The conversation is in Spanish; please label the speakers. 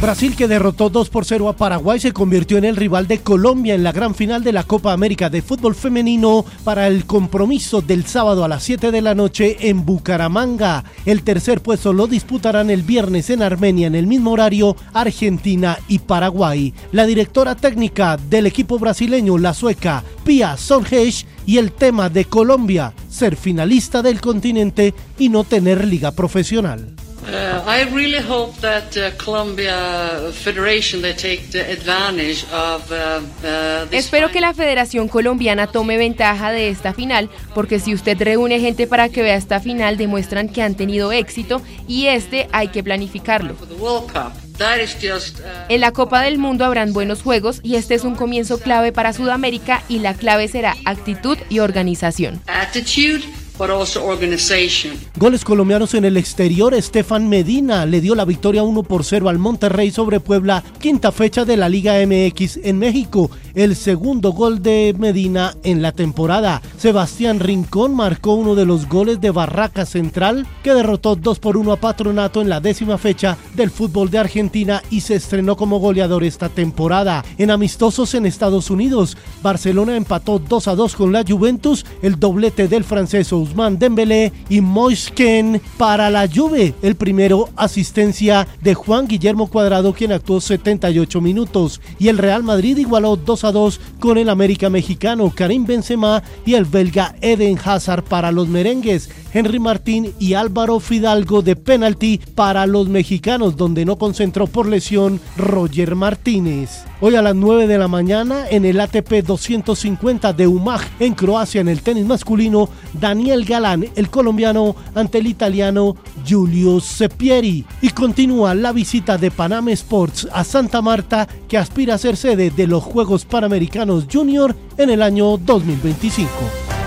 Speaker 1: Brasil, que derrotó 2 por 0 a Paraguay, se convirtió en el rival de Colombia en la gran final de la Copa América de Fútbol Femenino para el compromiso del sábado a las 7 de la noche en Bucaramanga. El tercer puesto lo disputarán el viernes en Armenia en el mismo horario Argentina y Paraguay. La directora técnica del equipo brasileño, la sueca Pia Sonhesh, y el tema de Colombia, ser finalista del continente y no tener liga profesional.
Speaker 2: Uh, I really hope that uh, Colombia Federation they take the advantage of uh, uh this
Speaker 3: Espero que la Federación Colombiana tome ventaja de esta final, porque si usted reúne gente para que vea esta final, demuestran que han tenido éxito y este hay que planificarlo.
Speaker 2: Uh,
Speaker 3: en la Copa del Mundo habrán buenos juegos y este es un comienzo clave para Sudamérica y la clave será actitud y organización.
Speaker 2: Attitude
Speaker 1: Goles colombianos en el exterior. Estefan Medina le dio la victoria 1 por 0 al Monterrey sobre Puebla, quinta fecha de la Liga MX en México. El segundo gol de Medina en la temporada. Sebastián Rincón marcó uno de los goles de Barraca Central, que derrotó 2 por 1 a Patronato en la décima fecha del fútbol de Argentina y se estrenó como goleador esta temporada. En amistosos en Estados Unidos, Barcelona empató 2 a 2 con la Juventus, el doblete del francés Ousmane Dembélé y Moisken para la Juve. El primero asistencia de Juan Guillermo Cuadrado quien actuó 78 minutos y el Real Madrid igualó 2 a 2 con el América mexicano Karim Benzema y el belga Eden Hazard para los merengues. Henry Martín y Álvaro Fidalgo de penalti para los mexicanos, donde no concentró por lesión Roger Martínez. Hoy a las 9 de la mañana en el ATP 250 de Umag en Croacia en el tenis masculino, Daniel Galán, el colombiano, ante el italiano Giulio Sepieri. Y continúa la visita de Panam Sports a Santa Marta que aspira a ser sede de los Juegos Panamericanos Junior en el año 2025.